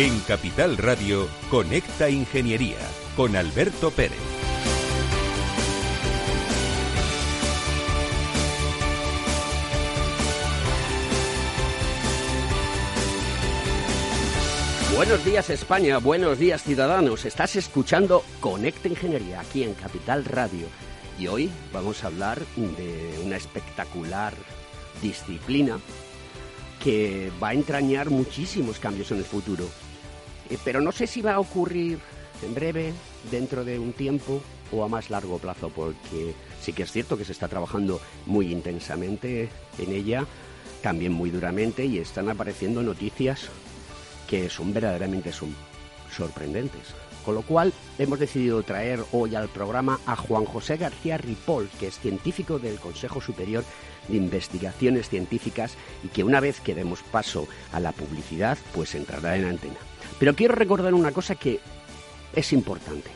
En Capital Radio, Conecta Ingeniería con Alberto Pérez. Buenos días España, buenos días ciudadanos. Estás escuchando Conecta Ingeniería aquí en Capital Radio. Y hoy vamos a hablar de una espectacular disciplina que va a entrañar muchísimos cambios en el futuro. Eh, pero no sé si va a ocurrir en breve, dentro de un tiempo o a más largo plazo, porque sí que es cierto que se está trabajando muy intensamente en ella, también muy duramente, y están apareciendo noticias que son verdaderamente sorprendentes. Con lo cual hemos decidido traer hoy al programa a Juan José García Ripoll, que es científico del Consejo Superior de Investigaciones Científicas y que una vez que demos paso a la publicidad, pues entrará en antena. Pero quiero recordar una cosa que es importante.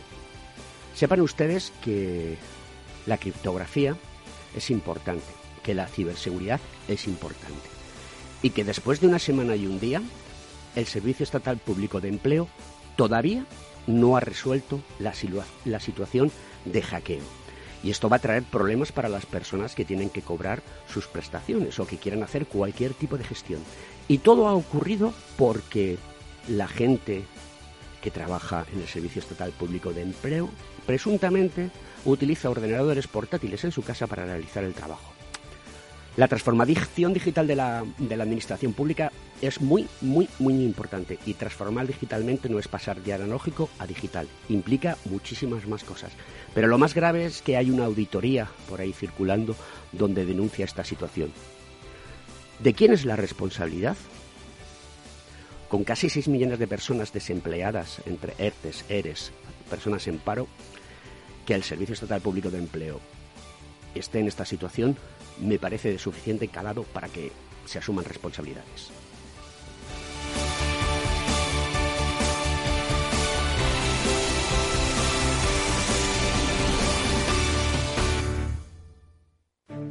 Sepan ustedes que la criptografía es importante, que la ciberseguridad es importante y que después de una semana y un día, el Servicio Estatal Público de Empleo todavía no ha resuelto la, situación de hackeo. Y esto va a traer problemas para las personas que tienen que cobrar sus prestaciones o que quieran hacer cualquier tipo de gestión. Y todo ha ocurrido porque la gente que trabaja en el Servicio Estatal Público de Empleo presuntamente utiliza ordenadores portátiles en su casa para realizar el trabajo. La transformación digital de la, de la, administración pública es muy, muy, muy importante y transformar digitalmente no es pasar de analógico a digital, implica muchísimas más cosas. Pero lo más grave es que hay una auditoría por ahí circulando donde denuncia esta situación. ¿De quién es la responsabilidad? Con casi 6 millones de personas desempleadas entre ERTES, ERES, personas en paro, que el Servicio Estatal Público de Empleo esté en esta situación me parece de suficiente calado para que se asuman responsabilidades.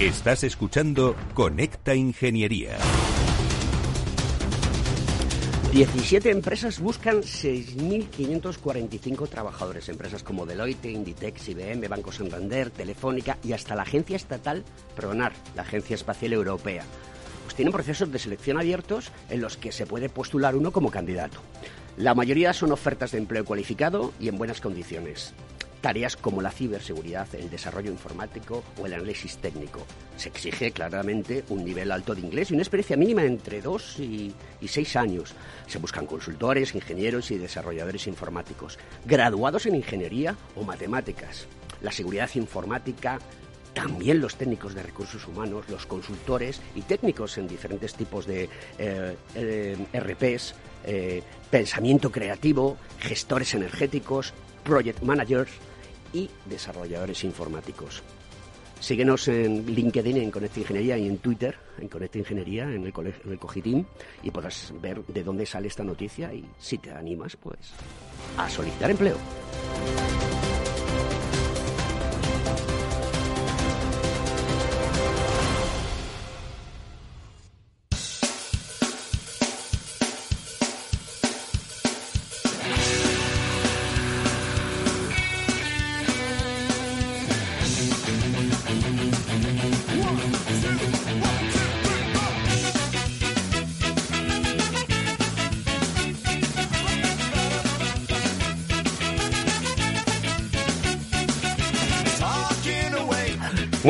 Estás escuchando Conecta Ingeniería. 17 empresas buscan 6.545 trabajadores. Empresas como Deloitte, Inditex, IBM, Banco Santander, Telefónica y hasta la Agencia Estatal PRONAR, la Agencia Espacial Europea. Pues tienen procesos de selección abiertos en los que se puede postular uno como candidato. La mayoría son ofertas de empleo cualificado y en buenas condiciones tareas como la ciberseguridad, el desarrollo informático o el análisis técnico. Se exige claramente un nivel alto de inglés y una experiencia mínima entre dos y, y seis años. Se buscan consultores, ingenieros y desarrolladores informáticos, graduados en ingeniería o matemáticas. La seguridad informática, también los técnicos de recursos humanos, los consultores y técnicos en diferentes tipos de eh, eh, RPs, eh, pensamiento creativo, gestores energéticos, project managers, y desarrolladores informáticos. Síguenos en LinkedIn, en Conecta Ingeniería y en Twitter, en Conecta Ingeniería, en el, en el Cogitín, y podrás ver de dónde sale esta noticia y si te animas, pues, a solicitar empleo.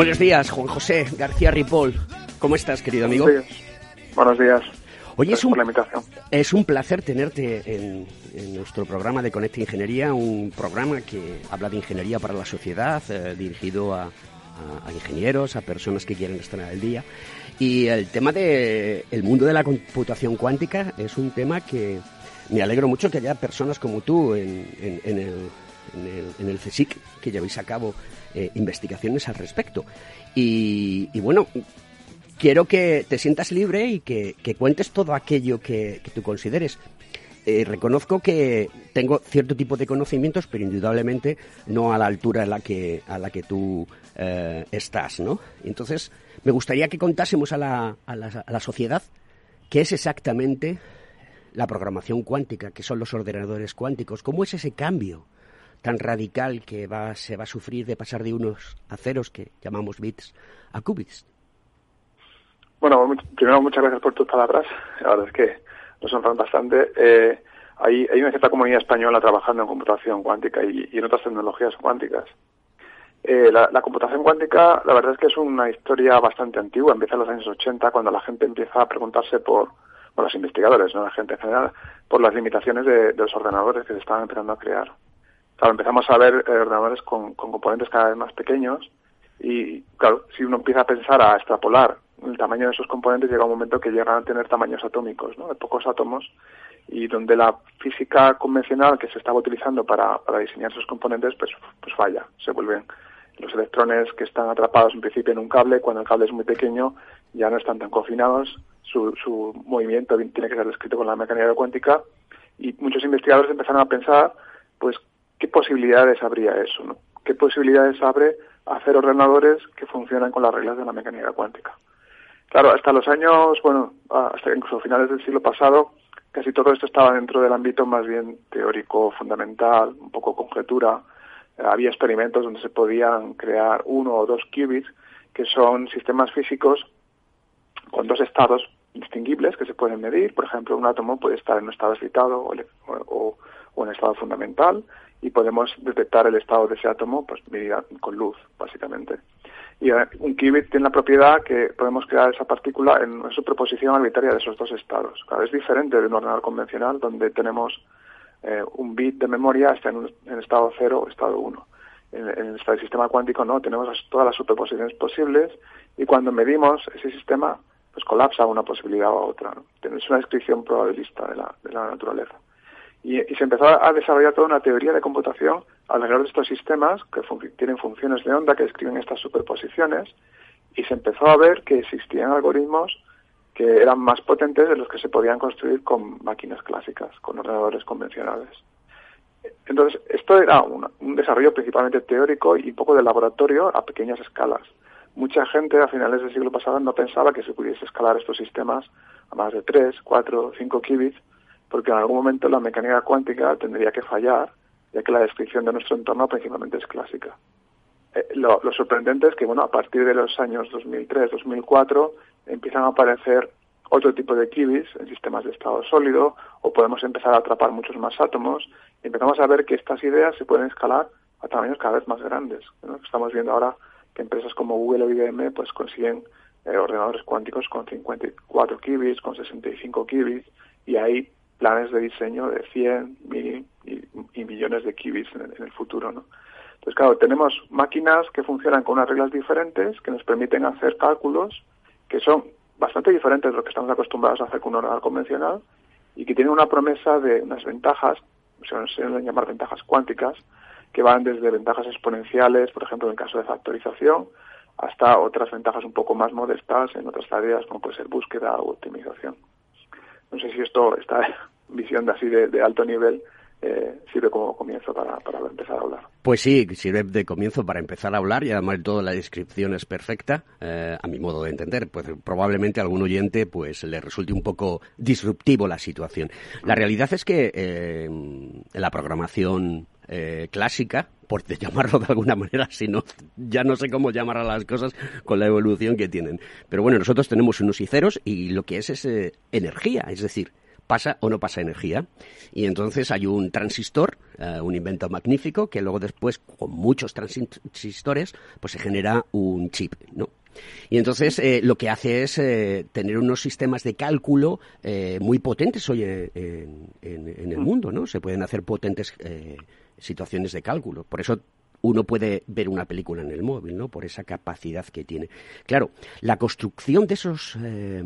Buenos días, Juan José García Ripoll. ¿Cómo estás, querido amigo? Buenos días. Buenos días. Oye, es un, es un placer tenerte en, en nuestro programa de Conecta Ingeniería, un programa que habla de ingeniería para la sociedad, eh, dirigido a, a- a ingenieros, a personas que quieren estar al día. Y el tema de el mundo de la computación cuántica es un tema que me alegro mucho que haya personas como tú en, en- en el, en, el, en CSIC que llevéis a cabo eh, investigaciones al respecto. Y, bueno, quiero que te sientas libre y que, que cuentes todo aquello que, que tú consideres. Eh, reconozco que tengo cierto tipo de conocimientos, pero indudablemente no a la altura a la que, a la que tú eh, estás, ¿no? Entonces, me gustaría que contásemos a la, a, la, a la sociedad qué es exactamente la programación cuántica, qué son los ordenadores cuánticos, cómo es ese cambio tan radical que va, se va a sufrir de pasar de unos a ceros que llamamos bits a qubits. Bueno, primero muchas gracias por tus palabras. La verdad es que nos honran bastante. Eh, hay, hay una cierta comunidad española trabajando en computación cuántica y, en otras tecnologías cuánticas. Eh, la, computación cuántica, la verdad es que es una historia bastante antigua. Empieza en los años 80, cuando la gente empieza a preguntarse por, por los investigadores, no la gente en general, por las limitaciones de los ordenadores que se estaban empezando a crear. Claro, empezamos a ver eh, ordenadores con, con componentes cada vez más pequeños y, claro, si uno empieza a pensar a extrapolar el tamaño de esos componentes, llega un momento que llegan a tener tamaños atómicos, ¿no? de pocos átomos, y donde la física convencional que se estaba utilizando para, para diseñar esos componentes, pues, pues falla. Se vuelven los electrones que están atrapados en principio en un cable, cuando el cable es muy pequeño, ya no están tan confinados, su, su movimiento tiene que ser descrito con la mecánica cuántica, y muchos investigadores empezaron a pensar, pues, ¿qué posibilidades habría eso? ¿no? ¿Qué posibilidades abre hacer ordenadores que funcionan con las reglas de la mecánica cuántica? Claro, hasta los años, bueno, hasta incluso finales del siglo pasado, casi todo esto estaba dentro del ámbito más bien teórico, fundamental, un poco conjetura. Eh, había experimentos donde se podían crear uno o dos qubits, que son sistemas físicos con dos estados distinguibles que se pueden medir. Por ejemplo, un átomo puede estar en un estado excitado o, o, o en estado fundamental y podemos detectar el estado de ese átomo pues con luz, básicamente. Y uh, un qubit tiene la propiedad que podemos crear esa partícula en una superposición arbitraria de esos dos estados. Es diferente de un ordenador convencional donde tenemos eh, un bit de memoria está en, un, estado 0 o estado 1. En, el sistema cuántico no, tenemos todas las superposiciones posibles y cuando medimos ese sistema pues colapsa una posibilidad a otra. ¿no? Es una descripción probabilista de la, de la naturaleza. Y, y, se empezó a desarrollar toda una teoría de computación alrededor de estos sistemas que fun tienen funciones de onda que describen estas superposiciones y se empezó a ver que existían algoritmos que eran más potentes de los que se podían construir con máquinas clásicas, con ordenadores convencionales. Entonces, esto era una, un desarrollo principalmente teórico y un poco de laboratorio a pequeñas escalas. Mucha gente a finales del siglo pasado no pensaba que se pudiese escalar estos sistemas a más de 3, 4, 5 qubits, porque en algún momento la mecánica cuántica tendría que fallar, ya que la descripción de nuestro entorno principalmente es clásica. Eh, lo, lo, sorprendente es que, bueno, a partir de los años 2003, 2004, empiezan a aparecer otro tipo de qubits en sistemas de estado sólido, o podemos empezar a atrapar muchos más átomos, y empezamos a ver que estas ideas se pueden escalar a tamaños cada vez más grandes. Estamos viendo ahora que empresas como Google o IBM pues consiguen eh, ordenadores cuánticos con 54 qubits, con 65 qubits, y hay planes de diseño de 100, mil y, y millones de qubits en, el futuro, ¿no? Entonces, claro, tenemos máquinas que funcionan con unas reglas diferentes, que nos permiten hacer cálculos que son bastante diferentes de lo que estamos acostumbrados a hacer con un ordenador convencional y que tienen una promesa de unas ventajas, se suelen llamar ventajas cuánticas, que van desde ventajas exponenciales, por ejemplo, en el caso de factorización, hasta otras ventajas un poco más modestas en otras tareas, como puede ser búsqueda o optimización. No sé si esto, esta visión de así de, de alto nivel, eh, sirve como comienzo para, para, empezar a hablar. Pues sí, sirve de comienzo para empezar a hablar y además toda la descripción es perfecta, eh, a mi modo de entender. Pues probablemente a algún oyente pues le resulte un poco disruptivo la situación. La realidad es que eh, la programación eh, clásica, por llamarlo de alguna manera, si no, ya no sé cómo llamar a las cosas con la evolución que tienen. Pero bueno, nosotros tenemos unos y ceros y lo que es es eh, energía, es decir, pasa o no pasa energía. Y entonces hay un transistor, eh, un invento magnífico, que luego después, con muchos transistores, pues se genera un chip, ¿no? Y entonces eh, lo que hace es eh, tener unos sistemas de cálculo muy potentes hoy en, en, el mundo, ¿no? Se pueden hacer potentes situaciones de cálculo. Por eso uno puede ver una película en el móvil, ¿no? Por esa capacidad que tiene. Claro, la construcción de esos eh,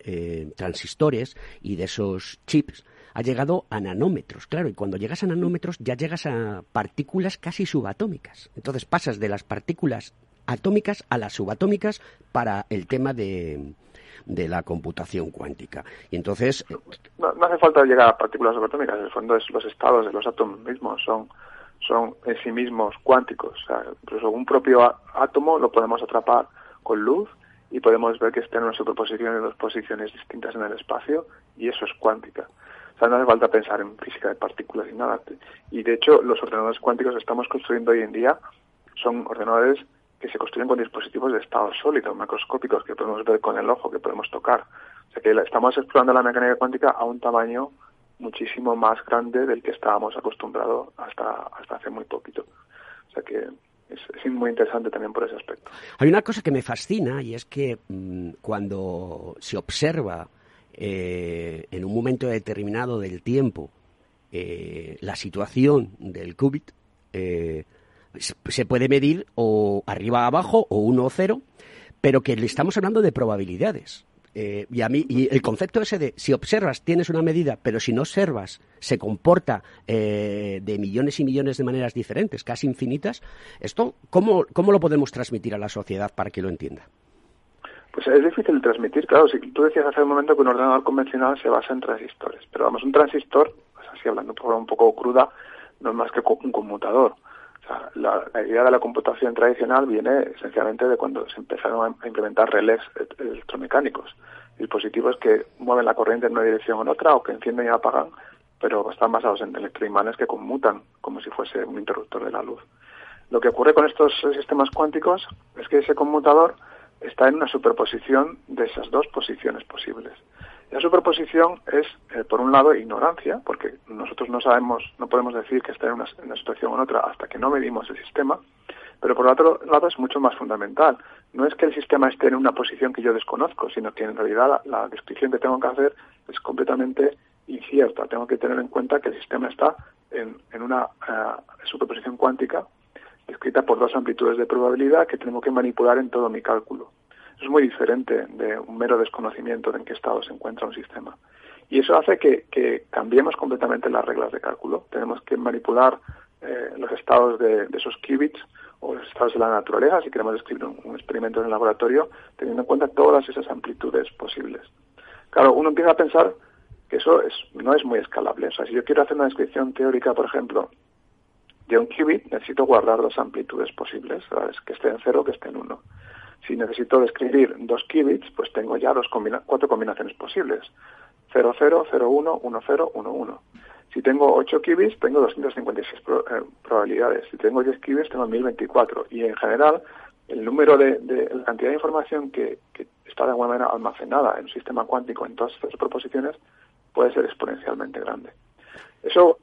eh, transistores y de esos chips ha llegado a nanómetros, claro, y cuando llegas a nanómetros ya llegas a partículas casi subatómicas. Entonces pasas de las partículas atómicas a las subatómicas para el tema de, de la computación cuántica. Y entonces... No, no, hace falta llegar a partículas subatómicas, en el fondo es los estados de los átomos mismos son son en sí mismos cuánticos. O sea, incluso un propio átomo lo podemos atrapar con luz y podemos ver que está en una superposición de dos posiciones distintas en el espacio y eso es cuántica. O sea, no hace falta pensar en física de partículas y nada. Y de hecho, los ordenadores cuánticos que estamos construyendo hoy en día son ordenadores que se construyen con dispositivos de estado sólido, macroscópicos, que podemos ver con el ojo, que podemos tocar. O sea que estamos explorando la mecánica cuántica a un tamaño muchísimo más grande del que estábamos acostumbrados hasta, hasta hace muy poquito. O sea que es, muy interesante también por ese aspecto. Hay una cosa que me fascina y es que mm, cuando se observa eh, en un momento determinado del tiempo eh, la situación del qubit, eh, se puede medir o arriba abajo o uno o cero, pero que le estamos hablando de probabilidades. Eh, y a mí y el concepto ese de si observas tienes una medida, pero si no observas se comporta eh, de millones y millones de maneras diferentes, casi infinitas. Esto cómo cómo lo podemos transmitir a la sociedad para que lo entienda. Pues es difícil de transmitir, claro. Si tú decías hace un momento que un ordenador convencional se basa en transistores, pero vamos, un transistor, pues así hablando un poco cruda, no es más que un conmutador la, idea de la computación tradicional viene esencialmente de cuando se empezaron a implementar relés electromecánicos, dispositivos que mueven la corriente en una dirección o en otra o que encienden y apagan, pero están basados en electroimanes que conmutan como si fuese un interruptor de la luz. Lo que ocurre con estos sistemas cuánticos es que ese conmutador está en una superposición de esas dos posiciones posibles. La superposición es, eh, por un lado, ignorancia, porque nosotros no sabemos, no podemos decir que está en una, situación o en otra hasta que no medimos el sistema, pero por otro lado es mucho más fundamental. No es que el sistema esté en una posición que yo desconozco, sino que en realidad la, descripción que tengo que hacer es completamente incierta. Tengo que tener en cuenta que el sistema está en, una eh, superposición cuántica descrita por dos amplitudes de probabilidad que tengo que manipular en todo mi cálculo es muy diferente de un mero desconocimiento de en qué estado se encuentra un sistema. Y eso hace que, cambiemos completamente las reglas de cálculo. Tenemos que manipular eh, los estados de, esos qubits o los estados de la naturaleza, si queremos describir un, experimento en el laboratorio, teniendo en cuenta todas esas amplitudes posibles. Claro, uno empieza a pensar que eso es, no es muy escalable. O sea, si yo quiero hacer una descripción teórica, por ejemplo, de un qubit, necesito guardar dos amplitudes posibles, que esté en cero, que esté en uno. Si necesito describir dos qubits, pues tengo ya dos cuatro combinaciones posibles. 00, 01, 10, 11. Si tengo 8 qubits, tengo 256 eh, probabilidades. Si tengo 10 qubits, tengo 1024. Y en general, el número de, la cantidad de información que, que, está de alguna manera almacenada en un sistema cuántico en todas estas proposiciones puede ser exponencialmente grande. Eso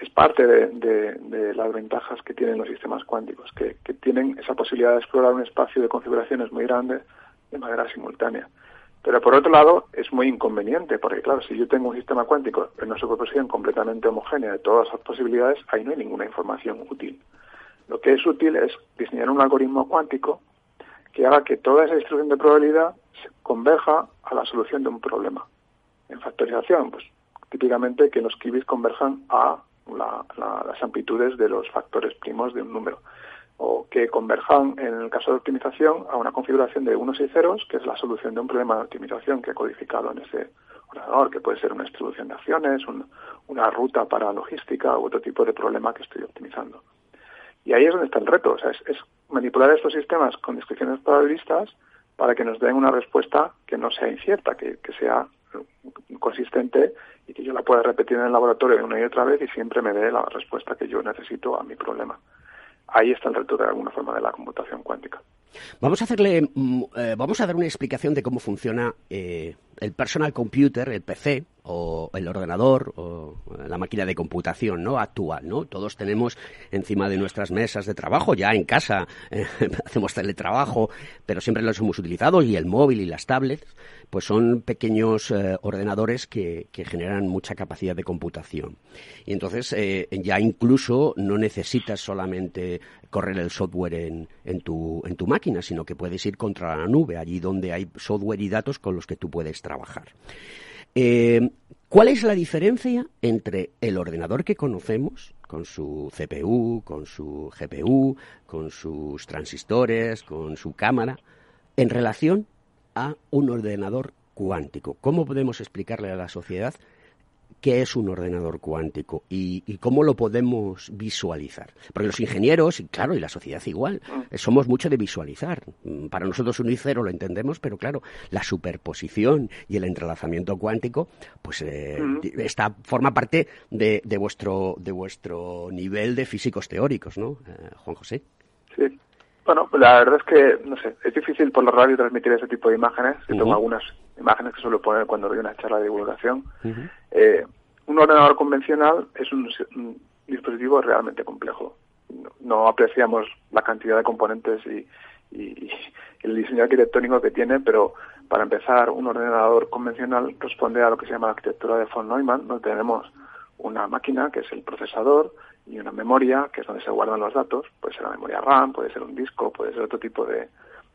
es parte de, las ventajas que tienen los sistemas cuánticos, que, tienen esa posibilidad de explorar un espacio de configuraciones muy grande de manera simultánea. Pero por otro lado, es muy inconveniente, porque claro, si yo tengo un sistema cuántico en una superposición completamente homogénea de todas las posibilidades, ahí no hay ninguna información útil. Lo que es útil es diseñar un algoritmo cuántico que haga que toda esa distribución de probabilidad se converja a la solución de un problema. En factorización, pues típicamente que los qubits converjan a las amplitudes de los factores primos de un número o que converjan, en el caso de optimización, a una configuración de unos y ceros, que es la solución de un problema de optimización que he codificado en ese ordenador, que puede ser una distribución de acciones, una ruta para logística u otro tipo de problema que estoy optimizando. Y ahí es donde está el reto, o sea, es, manipular estos sistemas con descripciones probabilistas para que nos den una respuesta que no sea incierta, que sea consistente y que yo la pueda repetir en el laboratorio una y otra vez y siempre me dé la respuesta que yo necesito a mi problema. Ahí está el reto de alguna forma de la computación cuántica. Vamos a hacerle, mm, eh, vamos a dar una explicación de cómo funciona eh, el personal computer, el PC o el ordenador o la máquina de computación, ¿no? Actual, ¿no? Todos tenemos encima de nuestras mesas de trabajo, ya en casa eh, hacemos teletrabajo, pero siempre los hemos utilizado y el móvil y las tablets, pues son pequeños ordenadores que, que, generan mucha capacidad de computación. Y entonces ya incluso no necesitas solamente correr el software en, en, tu, en tu máquina, sino que puedes ir contra la nube, allí donde hay software y datos con los que tú puedes trabajar. Eh, ¿Cuál es la diferencia entre el ordenador que conocemos, con su CPU, con su GPU, con sus transistores, con su cámara, en relación a un ordenador cuántico? ¿Cómo podemos explicarle a la sociedad qué es un ordenador cuántico y, cómo lo podemos visualizar. Porque los ingenieros, y claro, y la sociedad igual, mm. somos mucho de visualizar. Para nosotros un y cero lo entendemos, pero claro, la superposición y el entrelazamiento cuántico, pues eh, mm. está, forma parte de, de, vuestro, de vuestro nivel de físicos teóricos, ¿no, eh, Juan José? Sí. Bueno, la verdad es que, no sé, es difícil por la radio transmitir ese tipo de imágenes. Yo tengo algunas imágenes que suelo poner cuando doy una charla de divulgación. eh, un ordenador convencional es un, dispositivo realmente complejo. No, apreciamos la cantidad de componentes y, y, el diseño arquitectónico que tiene, pero para empezar, un ordenador convencional responde a lo que se llama la arquitectura de von Neumann, donde tenemos una máquina, que es el procesador, y una memoria, que es donde se guardan los datos, puede ser la memoria RAM, puede ser un disco, puede ser otro tipo de,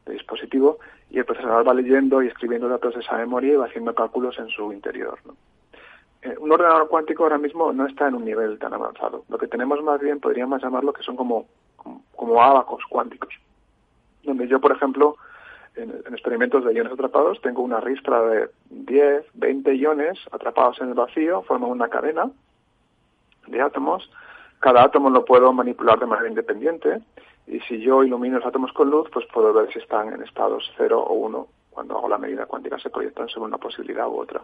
de dispositivo y el procesador va leyendo y escribiendo datos de esa memoria y va haciendo cálculos en su interior. Eh, un ordenador cuántico ahora mismo no está en un nivel tan avanzado. Lo que tenemos más bien podríamos llamarlo que son como, como, abacos cuánticos, donde yo, por ejemplo, en, experimentos de iones atrapados tengo una ristra de 10, 20 iones atrapados en el vacío, forman una cadena de átomos. Cada átomo lo puedo manipular de manera independiente y si yo ilumino los átomos con luz, pues puedo ver si están en estados 0 o 1. Cuando hago la medida cuántica se proyectan sobre una posibilidad u otra.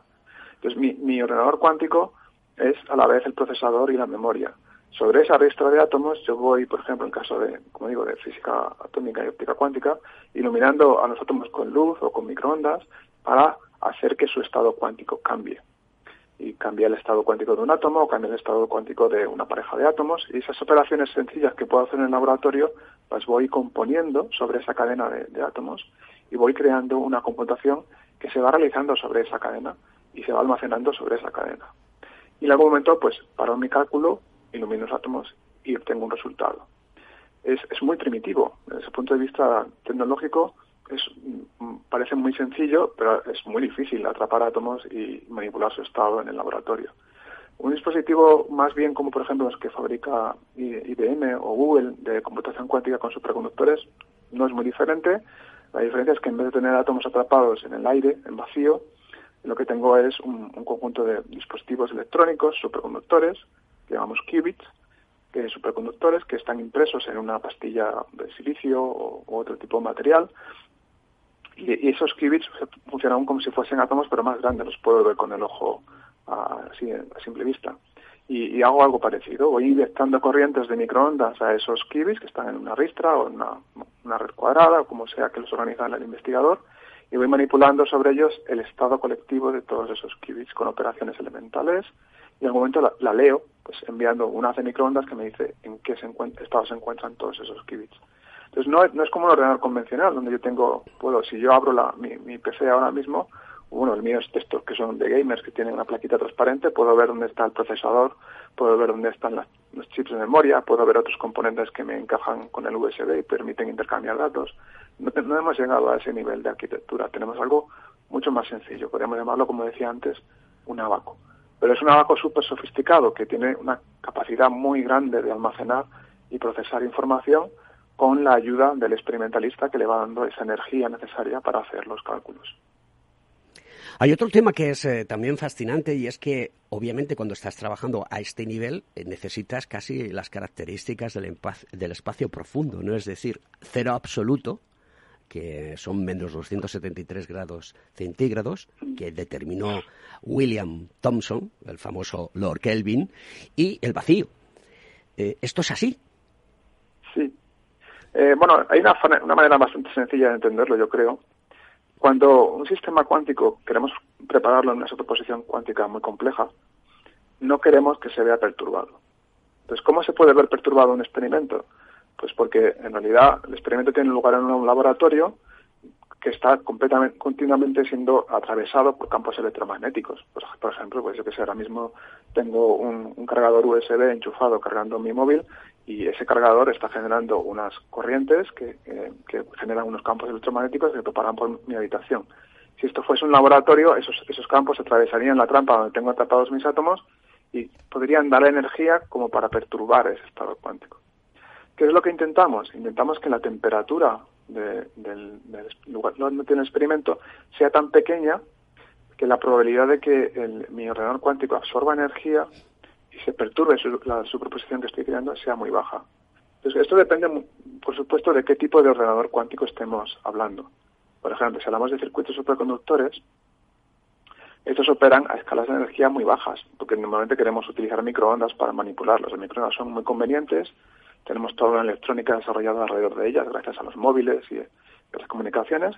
Entonces mi, ordenador cuántico es a la vez el procesador y la memoria. Sobre esa ristra de átomos yo voy, por ejemplo, en caso de, como digo, de física atómica y óptica cuántica, iluminando a los átomos con luz o con microondas para hacer que su estado cuántico cambie y cambia el estado cuántico de un átomo o cambia el estado cuántico de una pareja de átomos y esas operaciones sencillas que puedo hacer en el laboratorio las voy componiendo sobre esa cadena de, átomos y voy creando una computación que se va realizando sobre esa cadena y se va almacenando sobre esa cadena. Y en algún momento, pues, paro mi cálculo, ilumino los átomos y obtengo un resultado. Es, es muy primitivo. Desde ese punto de vista tecnológico, es, parece muy sencillo, pero es muy difícil atrapar átomos y manipular su estado en el laboratorio. Un dispositivo más bien como por ejemplo los que fabrica IBM o Google de computación cuántica con superconductores no es muy diferente. La diferencia es que en vez de tener átomos atrapados en el aire, en vacío, lo que tengo es un, conjunto de dispositivos electrónicos, superconductores, que llamamos qubits, que superconductores que están impresos en una pastilla de silicio o, u otro tipo de material y, esos qubits funcionan como si fuesen átomos, pero más grandes, los puedo ver con el ojo así a simple vista. Y, hago algo parecido, voy inyectando corrientes de microondas a esos qubits que están en una ristra o en una, red cuadrada, o como sea que los organiza el investigador, y voy manipulando sobre ellos el estado colectivo de todos esos qubits con operaciones elementales, y al momento la, leo, pues enviando una de microondas que me dice en qué estado se encuentran todos esos qubits. Entonces no, no es como un ordenador convencional donde yo tengo, puedo, si yo abro la, mi, mi PC ahora mismo, bueno, el mío es estos que son de gamers que tienen una plaquita transparente, puedo ver dónde está el procesador, puedo ver dónde están los chips de memoria, puedo ver otros componentes que me encajan con el USB y permiten intercambiar datos. No, no hemos llegado a ese nivel de arquitectura, tenemos algo mucho más sencillo, podríamos llamarlo, como decía antes, un abaco. Pero es un abaco súper sofisticado que tiene una capacidad muy grande de almacenar y procesar información con la ayuda del experimentalista que le va dando esa energía necesaria para hacer los cálculos. Hay otro tema que es eh, también fascinante y es que obviamente cuando estás trabajando a este nivel eh, necesitas casi las características del, del, espacio profundo, ¿no? Es decir, cero absoluto, que son menos 273 grados centígrados, que determinó William Thomson, el famoso Lord Kelvin, y el vacío. Eh, ¿Esto es así? Eh, bueno, hay una, una manera bastante sencilla de entenderlo, yo creo. Cuando un sistema cuántico queremos prepararlo en una superposición cuántica muy compleja, no queremos que se vea perturbado. Entonces, ¿cómo se puede ver perturbado un experimento? Pues porque en realidad el experimento tiene lugar en un laboratorio que está completamente, continuamente siendo atravesado por campos electromagnéticos. Pues, por ejemplo, pues yo que sé, ahora mismo tengo un, cargador USB enchufado cargando mi móvil y ese cargador está generando unas corrientes que, que generan unos campos electromagnéticos que propagan por mi habitación. Si esto fuese un laboratorio, esos, esos campos atravesarían la trampa donde tengo atrapados mis átomos y podrían dar energía como para perturbar ese estado cuántico. ¿Qué es lo que intentamos? Intentamos que la temperatura del, lugar donde tiene el experimento sea tan pequeña que la probabilidad de que mi ordenador cuántico absorba energía y se perturbe la superposición que estoy creando sea muy baja. Entonces, esto depende, por supuesto, de qué tipo de ordenador cuántico estemos hablando. Por ejemplo, si hablamos de circuitos superconductores, estos operan a escalas de energía muy bajas, porque normalmente queremos utilizar microondas para manipularlos. Las microondas son muy convenientes, tenemos toda una electrónica desarrollada alrededor de ellas gracias a los móviles y, las comunicaciones.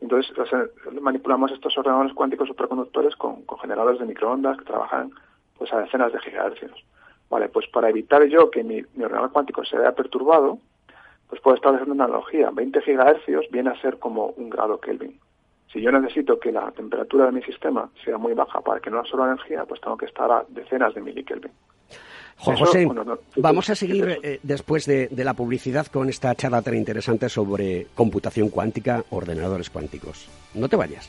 Entonces manipulamos estos ordenadores cuánticos superconductores con, generadores de microondas que trabajan pues a decenas de gigahercios. Vale, pues para evitar yo que mi, ordenador cuántico se vea perturbado, pues puedo establecer una analogía. 20 gigahercios viene a ser como un grado Kelvin. Si yo necesito que la temperatura de mi sistema sea muy baja para que no absorba energía, pues tengo que estar a decenas de milikelvin. Juan José, vamos a seguir eh, después de, la publicidad con esta charla tan interesante sobre computación cuántica, ordenadores cuánticos. No te vayas.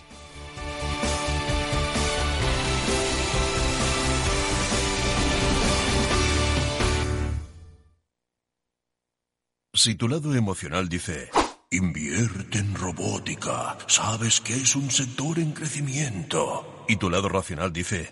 Si tu lado emocional dice, invierte en robótica, sabes que es un sector en crecimiento, y tu lado racional dice,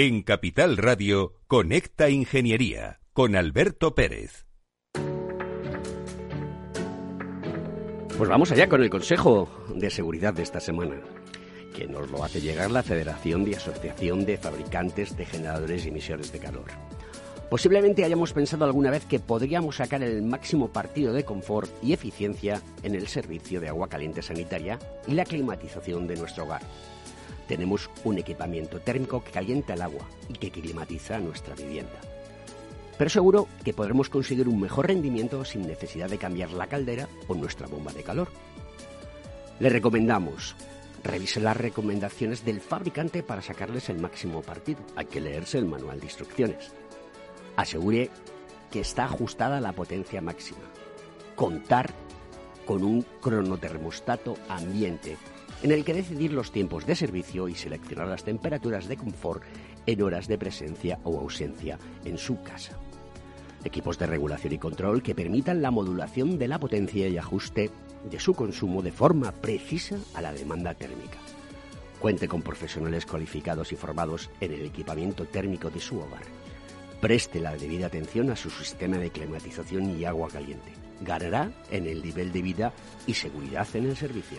En Capital Radio, Conecta Ingeniería con Alberto Pérez. Pues vamos allá con el Consejo de Seguridad de esta semana, que nos lo hace llegar la Federación de Asociación de Fabricantes de Generadores y Emisiones de Calor. Posiblemente hayamos pensado alguna vez que podríamos sacar el máximo partido de confort y eficiencia en el servicio de agua caliente sanitaria y la climatización de nuestro hogar tenemos un equipamiento térmico que calienta el agua y que climatiza nuestra vivienda. Pero seguro que podremos conseguir un mejor rendimiento sin necesidad de cambiar la caldera o nuestra bomba de calor. Le recomendamos Revise las recomendaciones del fabricante para sacarles el máximo partido. Hay que leerse el manual de instrucciones. Asegure que está ajustada la potencia máxima. Contar con un cronotermostato ambiente en el que decidir los tiempos de servicio y seleccionar las temperaturas de confort en horas de presencia o ausencia en su casa. Equipos de regulación y control que permitan la modulación de la potencia y ajuste de su consumo de forma precisa a la demanda térmica. Cuente con profesionales cualificados y formados en el equipamiento térmico de su hogar. Preste la debida atención a su sistema de climatización y agua caliente. Ganará en el nivel de vida y seguridad en el servicio.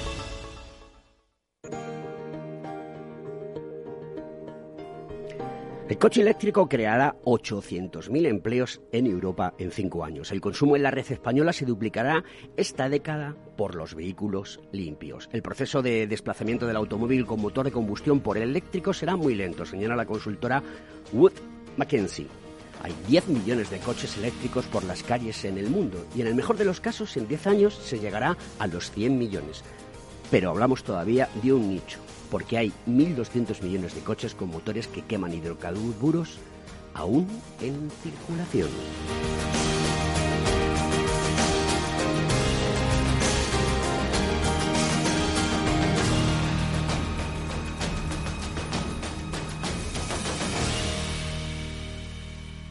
El coche eléctrico creará 800.000 empleos en Europa en cinco años. El consumo en la red española se duplicará esta década por los vehículos limpios. El proceso de desplazamiento del automóvil con motor de combustión por el eléctrico será muy lento, señala la consultora Wood Mackenzie. Hay 10 millones de coches eléctricos por las calles en el mundo y en el mejor de los casos en 10 años se llegará a los 100 millones. Pero hablamos todavía de un nicho, porque hay 1.200 millones de coches con motores que queman hidrocarburos aún en circulación.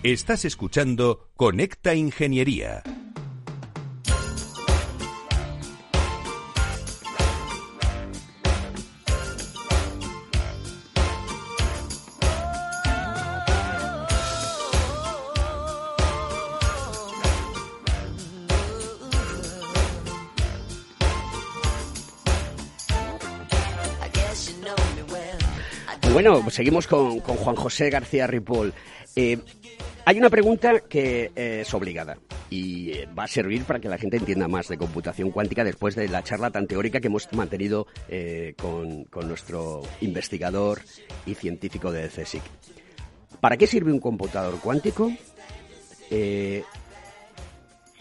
Estás escuchando Conecta Ingeniería. Bueno, seguimos con, Juan José García Ripoll. Eh, hay una pregunta que eh, es obligada y eh, va a servir para que la gente entienda más de computación cuántica después de la charla tan teórica que hemos mantenido con, con, nuestro investigador y científico de CSIC. ¿Para qué sirve un computador cuántico?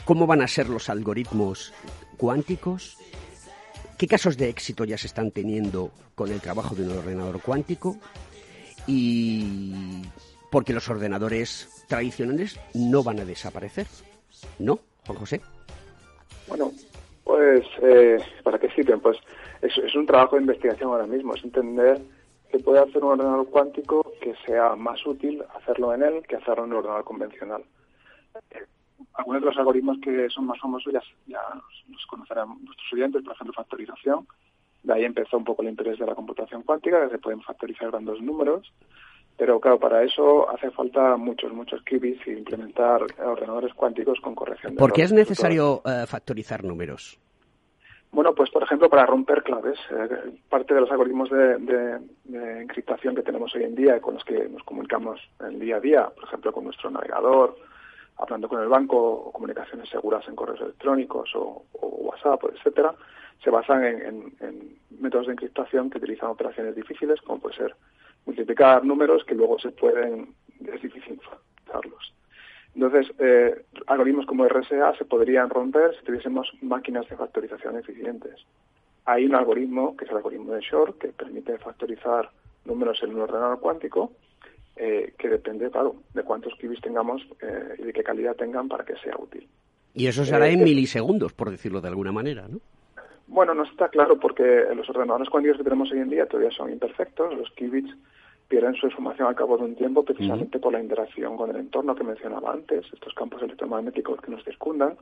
¿Cómo van a ser los algoritmos cuánticos? ¿Qué casos de éxito ya se están teniendo con el trabajo de un ordenador cuántico? Y porque los ordenadores tradicionales no van a desaparecer. ¿No, Juan José? Bueno, pues, eh, ¿para qué sirven? Pues es, es, un trabajo de investigación ahora mismo, es entender que puede hacer un ordenador cuántico que sea más útil hacerlo en él que hacerlo en un ordenador convencional. Eh, algunos de los algoritmos que son más famosos ya, ya los conocerán nuestros oyentes, por ejemplo, factorización. De ahí empezó un poco el interés de la computación cuántica, que se pueden factorizar grandes números. Pero claro, para eso hace falta muchos, muchos qubits y implementar ordenadores cuánticos con corrección de ¿Por qué es necesario uh, factorizar números? Bueno, pues por ejemplo para romper claves. Eh, parte de los algoritmos de, encriptación que tenemos hoy en día y con los que nos comunicamos en el día a día, por ejemplo con nuestro navegador, hablando con el banco comunicaciones seguras en correos electrónicos o, WhatsApp, etcétera, se basan en, métodos de encriptación que utilizan operaciones difíciles, como puede ser multiplicar números que luego se pueden, es difícil usarlos. Entonces, eh, algoritmos como RSA se podrían romper si tuviésemos máquinas de factorización eficientes. Hay un algoritmo, que es el algoritmo de Shor, que permite factorizar números en un ordenador cuántico, eh, que depende, claro, de cuántos qubits tengamos eh, y de qué calidad tengan para que sea útil. Y eso se hará en milisegundos, por decirlo de alguna manera, ¿no? Bueno, no está claro porque los ordenadores cuánticos que tenemos hoy en día todavía son imperfectos. Los qubits pierden su información al cabo de un tiempo precisamente por la interacción con el entorno que mencionaba antes, estos campos electromagnéticos que nos circundan.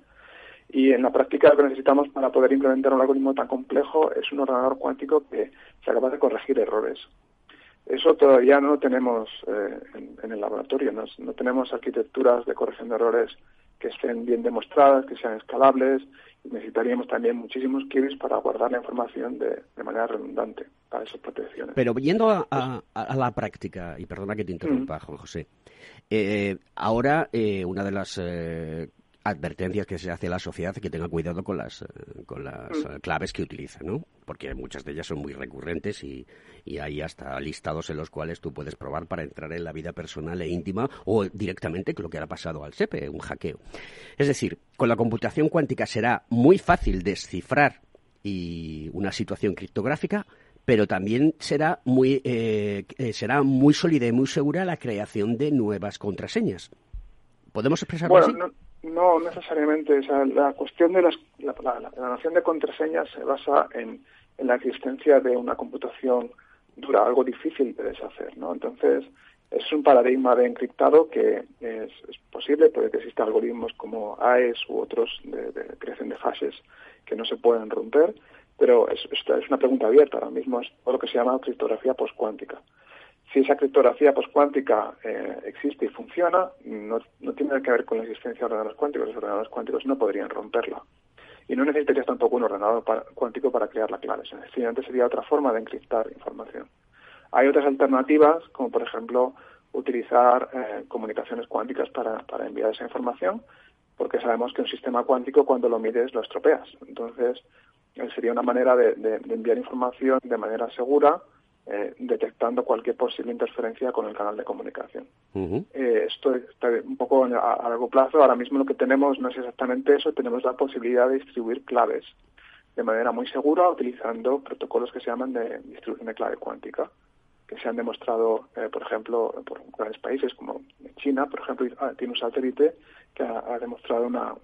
Y en la práctica lo que necesitamos para poder implementar un algoritmo tan complejo es un ordenador cuántico que sea capaz de corregir errores. Eso todavía no tenemos eh, en, el laboratorio, no, no tenemos arquitecturas de corrección de errores que estén bien demostradas, que sean escalables, necesitaríamos también muchísimos qubits para guardar la información de, manera redundante para esas protecciones. Pero yendo a, la práctica, y perdona que te interrumpa, Juan José, eh, ahora eh, una de las eh, advertencias que se hace a la sociedad que tenga cuidado con las, eh, con las mm. eh, claves que utiliza, ¿no? Porque muchas de ellas son muy recurrentes y, y hay hasta listados en los cuales tú puedes probar para entrar en la vida personal e íntima o directamente lo que ha pasado al SEPE, un hackeo. Es decir, con la computación cuántica será muy fácil descifrar y una situación criptográfica, pero también será muy, eh, será muy sólida y muy segura la creación de nuevas contraseñas. ¿Podemos expresarlo así? No necesariamente. la cuestión de las, la, la, noción de contraseña se basa en, la existencia de una computación dura, algo difícil de deshacer, ¿no? Entonces, es un paradigma de encriptado que es, posible, puede que existan algoritmos como AES u otros de, creación de hashes que no se pueden romper, pero es, es una pregunta abierta. Ahora mismo es lo que se llama criptografía postcuántica si esa criptografía postcuántica eh, existe y funciona, no, tiene que ver con la existencia de ordenadores cuánticos. Los ordenadores cuánticos no podrían romperla. Y no necesitarías tampoco un ordenador cuántico para crear la clave. Sencillamente sería otra forma de encriptar información. Hay otras alternativas, como por ejemplo utilizar eh, comunicaciones cuánticas para, enviar esa información, porque sabemos que un sistema cuántico cuando lo mides lo estropeas. Entonces, eh, sería una manera de enviar información de manera segura, eh, detectando cualquier posible interferencia con el canal de comunicación. Eh, esto está un poco a, largo plazo. Ahora mismo lo que tenemos no es exactamente eso, tenemos la posibilidad de distribuir claves de manera muy segura utilizando protocolos que se llaman de distribución de clave cuántica, que se han demostrado, eh, por ejemplo, por grandes países como China, por ejemplo, ah, tiene un satélite que ha, demostrado una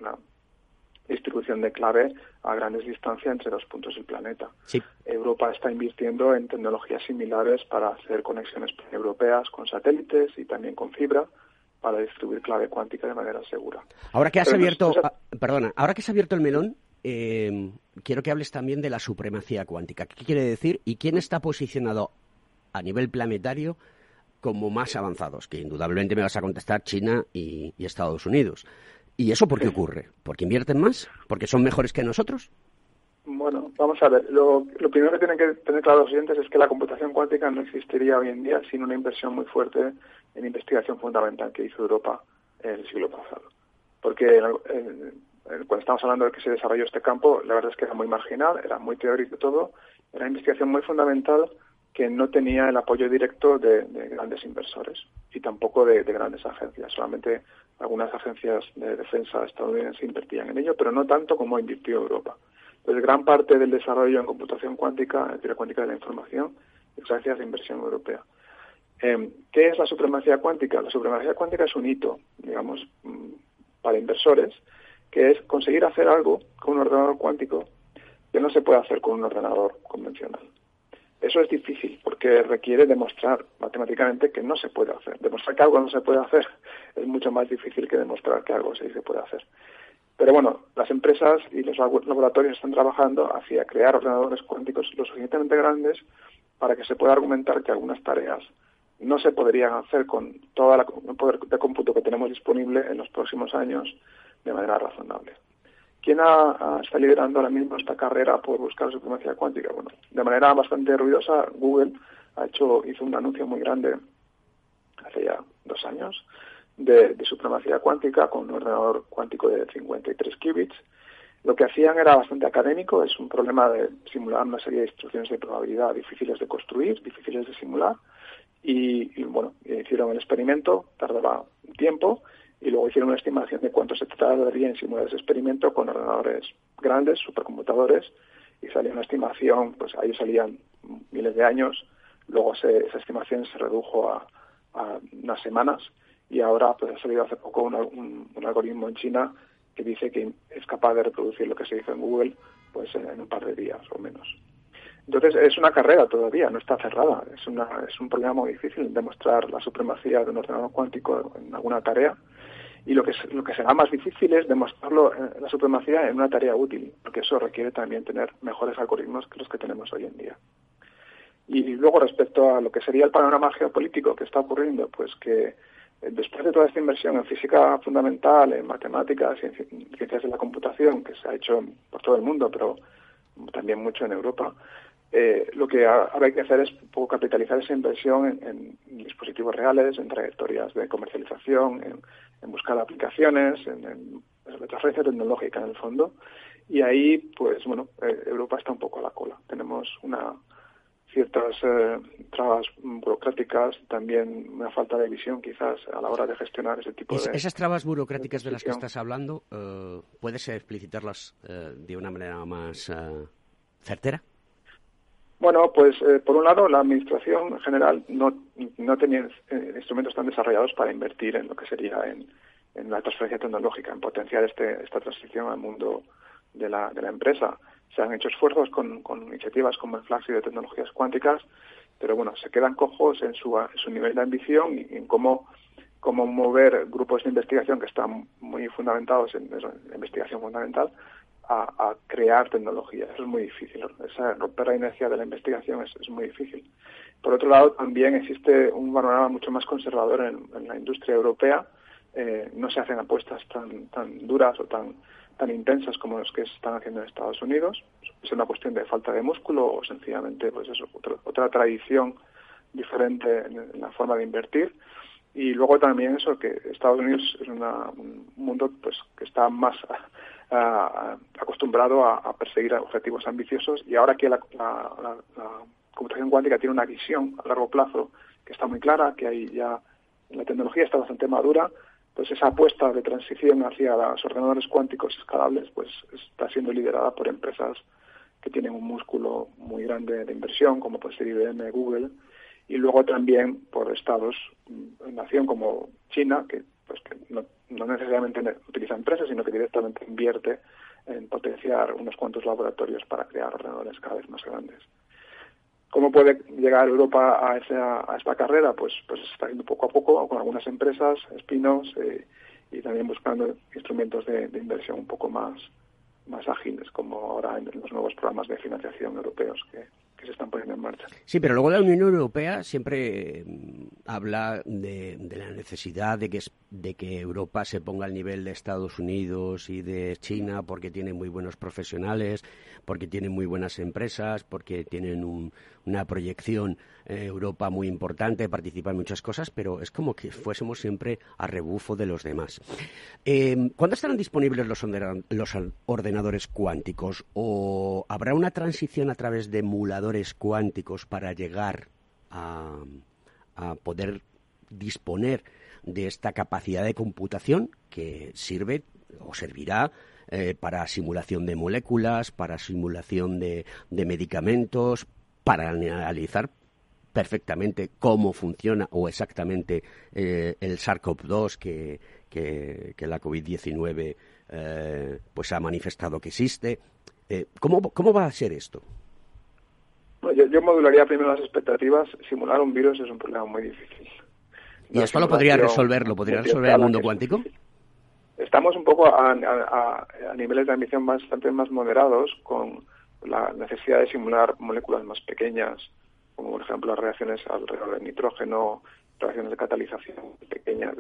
distribución de clave a grandes distancias entre los puntos del planeta. Europa está invirtiendo en tecnologías similares para hacer conexiones europeas con satélites y también con fibra para distribuir clave cuántica de manera segura. Ahora que has abierto, perdona, ahora que has abierto el melón, eh, quiero que hables también de la supremacía cuántica. ¿Qué quiere decir y quién está posicionado a nivel planetario como más avanzados? Que indudablemente me vas a contestar China y Estados Unidos. ¿Y eso por qué ocurre? ¿Porque invierten más? ¿Porque son mejores que nosotros? Bueno, vamos a ver. Lo, primero que tienen que tener claro los oyentes es que la computación cuántica no existiría hoy en día sin una inversión muy fuerte en investigación fundamental que hizo Europa en el siglo pasado. Porque cuando estamos hablando de que se desarrolló este campo, la verdad es que era muy marginal, era muy teórico todo, era investigación muy fundamental que no tenía el apoyo directo de, grandes inversores y tampoco de, grandes agencias. Solamente algunas agencias de defensa estadounidenses invertían en ello, pero no tanto como invirtió Europa. Entonces, gran parte del desarrollo en computación cuántica, en teoría cuántica de la información, es gracias a inversión europea. Em, ¿Qué es la supremacía cuántica? La supremacía cuántica es un hito, digamos, mm, para inversores, que es conseguir hacer algo con un ordenador cuántico que no se puede hacer con un ordenador convencional. Eso es difícil porque requiere demostrar matemáticamente que no se puede hacer. Demostrar que algo no se puede hacer es mucho más difícil que demostrar que algo sí se puede hacer. Pero bueno, las empresas y los laboratorios están trabajando hacia crear ordenadores cuánticos lo suficientemente grandes para que se pueda argumentar que algunas tareas no se podrían hacer con toda la poder de cómputo que tenemos disponible en los próximos años de manera razonable. ¿Quién está liderando ahora mismo esta carrera por buscar supremacía cuántica? Bueno, de manera bastante ruidosa, Google ha hecho, hizo un anuncio muy grande hace ya dos años de, supremacía cuántica con un ordenador cuántico de 53 qubits. Lo que hacían era bastante académico, es un problema de simular una serie de instrucciones de probabilidad difíciles de construir, difíciles de simular, y, y bueno, hicieron el experimento, tardaba tiempo, y luego hicieron una estimación de cuánto se tardaría en simular ese experimento con ordenadores grandes, supercomputadores, y salió una estimación, pues ahí salían miles de años, luego esa estimación se redujo a, unas semanas y ahora pues ha salido hace poco un, algoritmo en China que dice que es capaz de reproducir lo que se hizo en Google pues en, un par de días o menos. Entonces es una carrera todavía, no está cerrada. Es, una, es un problema muy difícil demostrar la supremacía de un ordenador cuántico en alguna tarea y lo que, lo que será más difícil es demostrarlo eh, la supremacía en una tarea útil, porque eso requiere también tener mejores algoritmos que los que tenemos hoy en día. Y luego respecto a lo que sería el panorama geopolítico que está ocurriendo, pues que eh, después de toda esta inversión en física fundamental, en matemáticas, en ciencias de la computación, que se ha hecho por todo el mundo, pero también mucho en Europa, eh, lo que ahora hay que hacer es poco capitalizar esa inversión en, dispositivos reales, en trayectorias de comercialización, en, buscar aplicaciones, en, la transferencia tecnológica en el fondo. Y ahí, pues bueno, eh, Europa está un poco a la cola. Tenemos una ciertas eh, trabas burocráticas, también una falta de visión quizás a la hora de gestionar ese tipo de... Esas trabas burocráticas de las que estás hablando, ¿puedes explicitarlas de una manera más certera? Bueno, pues eh, por un lado la administración en general no, no tenía eh, instrumentos tan desarrollados para invertir en lo que sería en, la transferencia tecnológica, en potenciar este, esta transición al mundo de la, de la empresa. Se han hecho esfuerzos con, iniciativas como el Flaxi de tecnologías cuánticas, pero bueno, se quedan cojos en su, su nivel de ambición y en cómo, cómo mover grupos de investigación que están muy fundamentados en, en investigación fundamental a, crear tecnología. Eso es muy difícil. Esa, romper la inercia de la investigación es, muy difícil. Por otro lado, también existe un panorama mucho más conservador en, la industria europea. Eh, no se hacen apuestas tan, tan duras o tan, tan intensas como las que se están haciendo en Estados Unidos. Es una cuestión de falta de músculo o sencillamente pues eso, otra, tradición diferente en, la forma de invertir. Y luego también eso, que Estados Unidos es un mundo pues que está más acostumbrado a, perseguir objetivos ambiciosos y ahora que la, computación cuántica tiene una visión a largo plazo que está muy clara, que hay ya la tecnología está bastante madura, pues esa apuesta de transición hacia los ordenadores cuánticos escalables pues está siendo liderada por empresas que tienen un músculo muy grande de inversión, como puede ser IBM, Google, y luego también por estados, mm, nación como China, que pues que no, necesariamente utiliza empresas, sino que directamente invierte en potenciar unos cuantos laboratorios para crear ordenadores cada vez más grandes. ¿Cómo puede llegar Europa a, a esta carrera? Pues, pues está yendo poco a poco con algunas empresas, espinos, eh, y también buscando instrumentos de, inversión un poco más, más ágiles, como ahora en los nuevos programas de financiación europeos que, se están poniendo en marcha. Sí, pero luego la Unión Europea siempre mm, habla de, la necesidad de que, de que Europa se ponga al nivel de Estados Unidos y de China porque tiene muy buenos profesionales, porque tiene muy buenas empresas, porque tienen una proyección eh, Europa muy importante, participa en muchas cosas, pero es como que fuésemos siempre a rebufo de los demás. Eh, ¿Cuándo estarán disponibles los, los ordenadores cuánticos? ¿O habrá una transición a través de emuladores cuánticos para llegar a, poder disponer de esta capacidad de computación que sirve o servirá eh, para simulación de moléculas, para simulación de, medicamentos, para analizar perfectamente cómo funciona o exactamente eh, el SARS-CoV-2 que, la COVID-19 eh, pues ha manifestado que existe. ¿cómo, ¿Cómo va a ser esto? Yo, modularía primero las expectativas. Simular un virus es un problema muy difícil. ¿Y esto lo podría resolver? ¿Lo podría resolver el mundo cuántico? Estamos un poco a, a, a, niveles de ambición bastante más moderados con la necesidad de simular moléculas más pequeñas, como por ejemplo las reacciones alrededor del nitrógeno, reacciones de catalización pequeñas,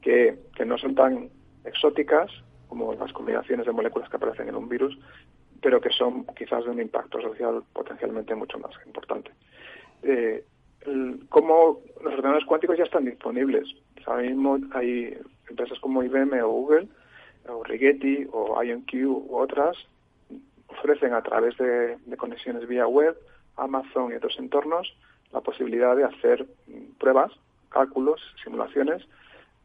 que, que no son tan exóticas, como las combinaciones de moléculas que aparecen en un virus, pero que son quizás de un impacto social potencialmente mucho más importante. Eh, ¿Cómo los ordenadores cuánticos ya están disponibles? Ahora mismo hay empresas como IBM o Google, o Rigetti, o IonQ u otras, ofrecen a través de, conexiones vía web, Amazon y otros entornos, la posibilidad de hacer pruebas, cálculos, simulaciones,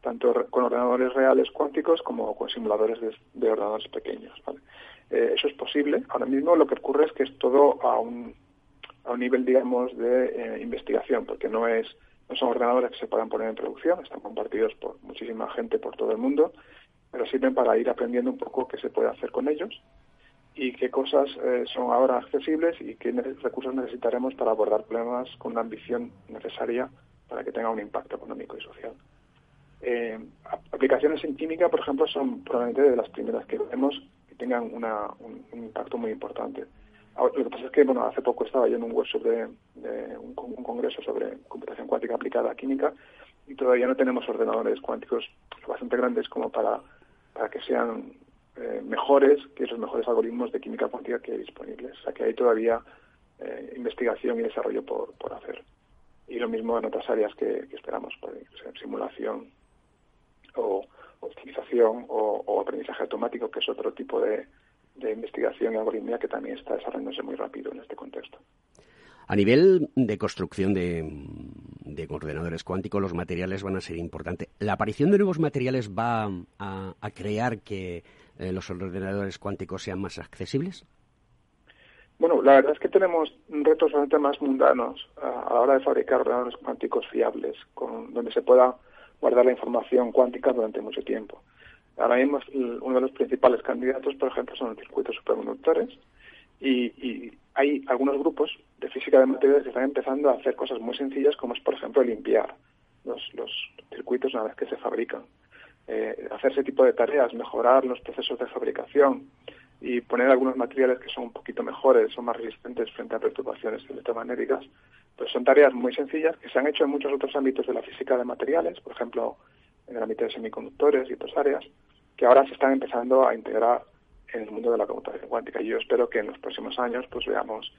tanto con ordenadores reales cuánticos como con simuladores de, ordenadores pequeños. Eh, eso es posible. Ahora mismo lo que ocurre es que es todo a un, a un nivel, digamos, de eh, investigación, porque no es no son ordenadores que se puedan poner en producción, están compartidos por muchísima gente por todo el mundo, pero sirven para ir aprendiendo un poco qué se puede hacer con ellos y qué cosas eh, son ahora accesibles y qué recursos necesitaremos para abordar problemas con la ambición necesaria para que tenga un impacto económico y social. Eh, aplicaciones en química, por ejemplo, son probablemente de las primeras que vemos tengan un, impacto muy importante. lo que pasa es que, bueno, hace poco estaba yo en un workshop de, un, congreso sobre computación cuántica aplicada a química y todavía no tenemos ordenadores cuánticos bastante grandes como para, para que sean eh, mejores que los mejores algoritmos de química cuántica que hay disponibles. O sea que hay todavía eh, investigación y desarrollo por, por hacer. Y lo mismo en otras áreas que, esperamos, por simulación o optimización o, aprendizaje automático, que es otro tipo de, investigación y algoritmia que también está desarrollándose muy rápido en este contexto. A nivel de construcción de, ordenadores cuánticos, los materiales van a ser importantes. ¿La aparición de nuevos materiales va a crear que eh, los ordenadores cuánticos sean más accesibles? Bueno, la verdad es que tenemos retos bastante más mundanos a, la hora de fabricar ordenadores cuánticos fiables, con, donde se pueda guardar la información cuántica durante mucho tiempo. Ahora mismo uno de los principales candidatos, por ejemplo, son los circuitos superconductores y, hay algunos grupos de física de materiales que están empezando a hacer cosas muy sencillas como es, por ejemplo, limpiar los, los circuitos una vez que se fabrican eh, hacer ese tipo de tareas, mejorar los procesos de fabricación y poner algunos materiales que son un poquito mejores, son más resistentes frente a perturbaciones electromagnéticas, pues son tareas muy sencillas que se han hecho en muchos otros ámbitos de la física de materiales, por ejemplo, en el ámbito de semiconductores y otras áreas, que ahora se están empezando a integrar en el mundo de la computación cuántica. Y yo espero que en los próximos años pues veamos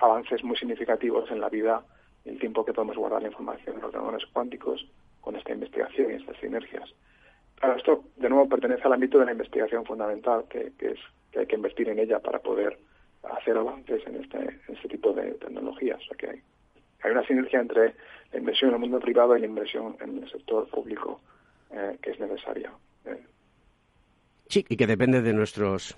avances muy significativos en la vida y el tiempo que podemos guardar la información en los ordenadores cuánticos con esta investigación y estas sinergias. Ahora, esto de nuevo pertenece al ámbito de la investigación fundamental, que, es que hay que invertir en ella para poder hacer avances en este, en este tipo de tecnologías. O sea que hay, hay una sinergia entre la inversión en el mundo privado y la inversión en el sector público eh, que es necesaria. Eh. Sí, y que depende de nuestros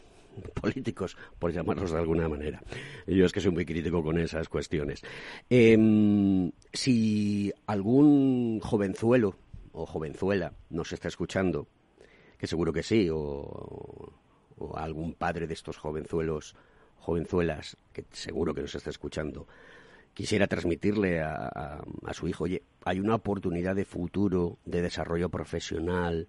políticos, por llamarlos de alguna manera. Yo es que soy muy crítico con esas cuestiones. Em, si algún jovenzuelo o jovenzuela nos está escuchando, que seguro que sí, o, algún padre de estos jovenzuelos, jovenzuelas, que seguro que nos está escuchando, quisiera transmitirle a, su hijo, oye, hay una oportunidad de futuro, de desarrollo profesional,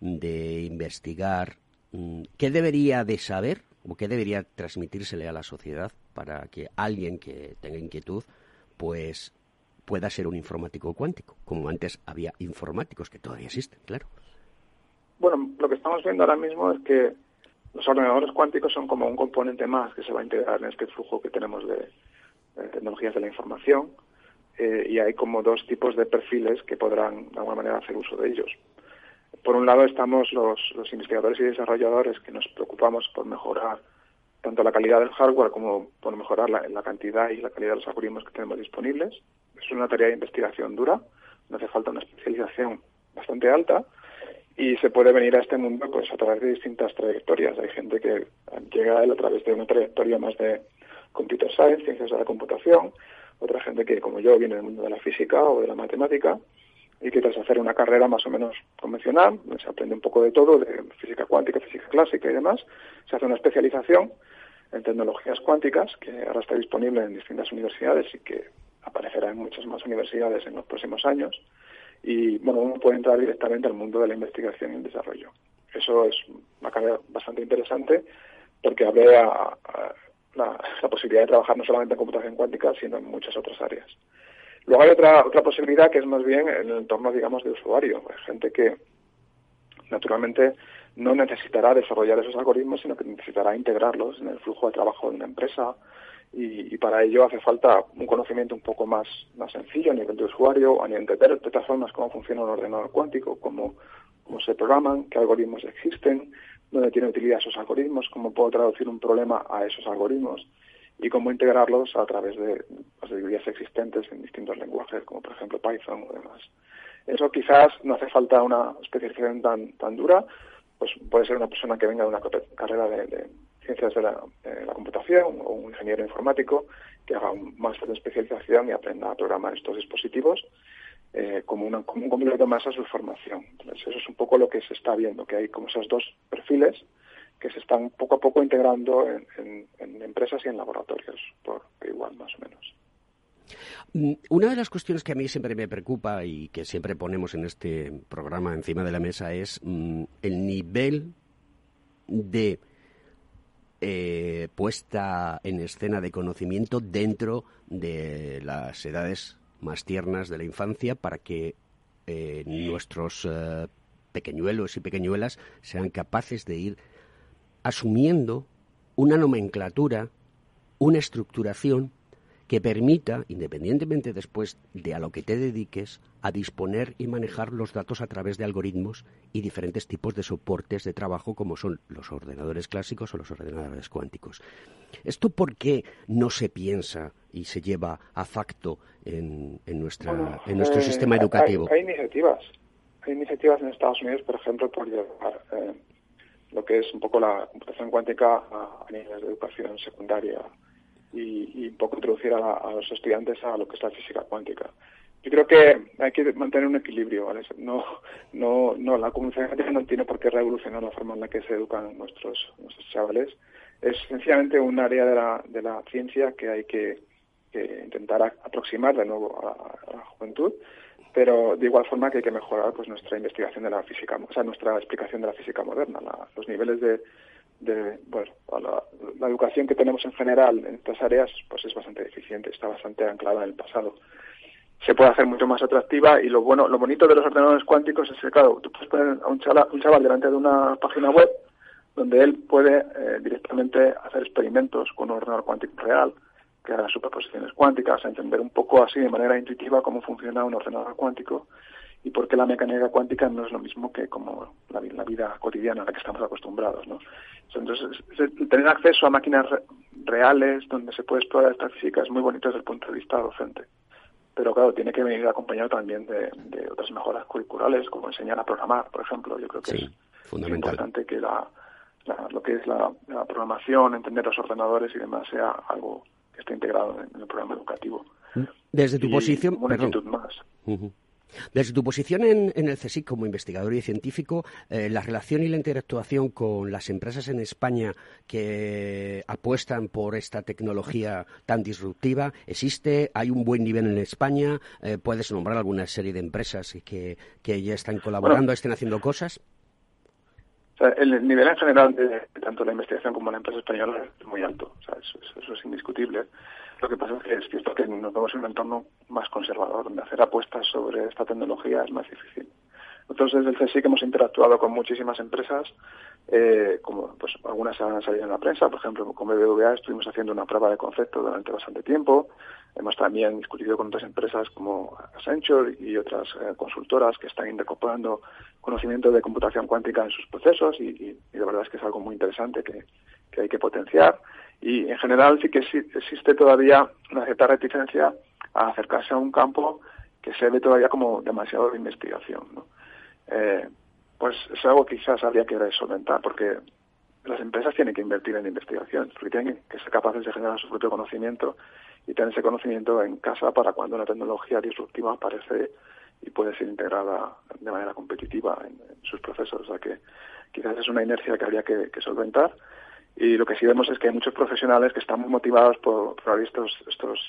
de investigar, mm, ¿qué debería de saber o qué debería transmitírsele a la sociedad para que alguien que tenga inquietud, pues pueda ser un informático cuántico, como antes había informáticos que todavía existen, claro. Bueno, lo que estamos viendo ahora mismo es que los ordenadores cuánticos son como un componente más que se va a integrar en este flujo que tenemos de, tecnologías de la información eh, y hay como dos tipos de perfiles que podrán de alguna manera hacer uso de ellos. Por un lado estamos los, investigadores y desarrolladores que nos preocupamos por mejorar tanto la calidad del hardware como por mejorar la, la cantidad y la calidad de los algoritmos que tenemos disponibles es una tarea de investigación dura, no hace falta una especialización bastante alta y se puede venir a este mundo pues a través de distintas trayectorias. Hay gente que llega a él a través de una trayectoria más de computer science, ciencias de la computación, otra gente que como yo viene del mundo de la física o de la matemática y tras hacer una carrera más o menos convencional, se aprende un poco de todo, de física cuántica, física clásica y demás, se hace una especialización en tecnologías cuánticas que ahora está disponible en distintas universidades y que aparecerá en muchas más universidades en los próximos años y bueno, uno puede entrar directamente al mundo de la investigación y el desarrollo. Eso es una carrera bastante interesante porque abre la, posibilidad de trabajar no solamente en computación cuántica, sino en muchas otras áreas. Luego hay otra, otra posibilidad que es más bien en el entorno, digamos, de usuario. Hay gente que naturalmente no necesitará desarrollar esos algoritmos, sino que necesitará integrarlos en el flujo de trabajo de una empresa. Y, para ello hace falta un conocimiento un poco más, más sencillo a nivel de usuario, a nivel de entender de todas formas cómo funciona un ordenador cuántico, cómo, cómo se programan, qué algoritmos existen, dónde tiene utilidad esos algoritmos, cómo puedo traducir un problema a esos algoritmos y cómo integrarlos a través de las librerías existentes en distintos lenguajes, como por ejemplo Python o demás. Eso quizás no hace falta una especialización tan, tan dura, pues puede ser una persona que venga de una carrera de, ciencias de la, computación o un ingeniero informático que haga un máster de especialización y aprenda a programar estos dispositivos eh, como, una, como un complemento más a su formación. Entonces, eso es un poco lo que se está viendo, que hay como esos dos perfiles que se están poco a poco integrando en, empresas y en laboratorios, por igual más o menos. Mm, una de las cuestiones que a mí siempre me preocupa y que siempre ponemos en este programa encima de la mesa es mm, el nivel de eh, puesta en escena de conocimiento dentro de las edades más tiernas de la infancia para que eh, nuestros eh, pequeñuelos y pequeñuelas sean capaces de ir asumiendo una nomenclatura, una estructuración que permita, independientemente después de a lo que te dediques, a disponer y manejar los datos a través de algoritmos y diferentes tipos de soportes de trabajo como son los ordenadores clásicos o los ordenadores cuánticos. ¿Esto por qué no se piensa y se lleva a facto en, nuestra, en nuestro eh, sistema educativo? Hay, iniciativas. Hay iniciativas en Estados Unidos, por ejemplo, por llevar eh, lo que es un poco la computación cuántica a, niveles de educación secundaria y, un poco introducir a, los estudiantes a lo que es la física cuántica. Yo creo que hay que mantener un equilibrio, ¿vale? No, no, no, la comunicación cuántica no tiene por qué revolucionar la forma en la que se educan nuestros, nuestros chavales. Es sencillamente un área de la, de la ciencia que hay que, intentar aproximar de nuevo a, la juventud pero de igual forma que hay que mejorar pues nuestra investigación de la física, o sea, nuestra explicación de la física moderna, los niveles de, de bueno, la, educación que tenemos en general en estas áreas pues es bastante deficiente, está bastante anclada en el pasado. Se puede hacer mucho más atractiva y lo bueno, lo bonito de los ordenadores cuánticos es que, claro, tú puedes poner a un chaval, un chaval delante de una página web donde él puede eh, directamente hacer experimentos con un ordenador cuántico real, que haga superposiciones cuánticas, a entender un poco así de manera intuitiva cómo funciona un ordenador cuántico y por qué la mecánica cuántica no es lo mismo que como la, vida cotidiana a la que estamos acostumbrados. ¿no? Entonces, tener acceso a máquinas reales donde se puede explorar esta física es muy bonito desde el punto de vista docente. Pero claro, tiene que venir acompañado también de, otras mejoras curriculares, como enseñar a programar, por ejemplo. Yo creo que es fundamental. importante que la, lo que es la, programación, entender los ordenadores y demás sea algo esté integrado en, el programa educativo. Desde tu posición, perdón. más. Desde tu posición en, el CSIC como investigador y científico, eh, la relación y la interactuación con las empresas en España que apuestan por esta tecnología tan disruptiva, ¿existe? ¿Hay un buen nivel en España? Eh, ¿Puedes nombrar alguna serie de empresas que, que ya están colaborando, estén haciendo cosas? El nivel en general de tanto la investigación como la empresa española es muy alto, eso es indiscutible. Lo que pasa es que es cierto que nos vemos en un entorno más conservador, donde hacer apuestas sobre esta tecnología es más difícil. Nosotros desde el CSIC hemos interactuado con muchísimas empresas, eh, como pues algunas han salido en la prensa, por ejemplo con BBVA estuvimos haciendo una prueba de concepto durante bastante tiempo, hemos también discutido con otras empresas como Accenture y otras eh, consultoras que están incorporando conocimiento de computación cuántica en sus procesos y, y, de verdad es que es algo muy interesante que, que hay que potenciar y en general sí que existe todavía una cierta reticencia a acercarse a un campo que se ve todavía como demasiado de investigación. ¿no? Eh, pues es algo que quizás habría que solventar porque las empresas tienen que invertir en investigación, porque tienen que ser capaces de generar su propio conocimiento y tener ese conocimiento en casa para cuando una tecnología disruptiva aparece y puede ser integrada de manera competitiva en, sus procesos. O sea que quizás es una inercia que habría que solventar y lo que sí vemos es que hay muchos profesionales que están muy motivados por, por estos,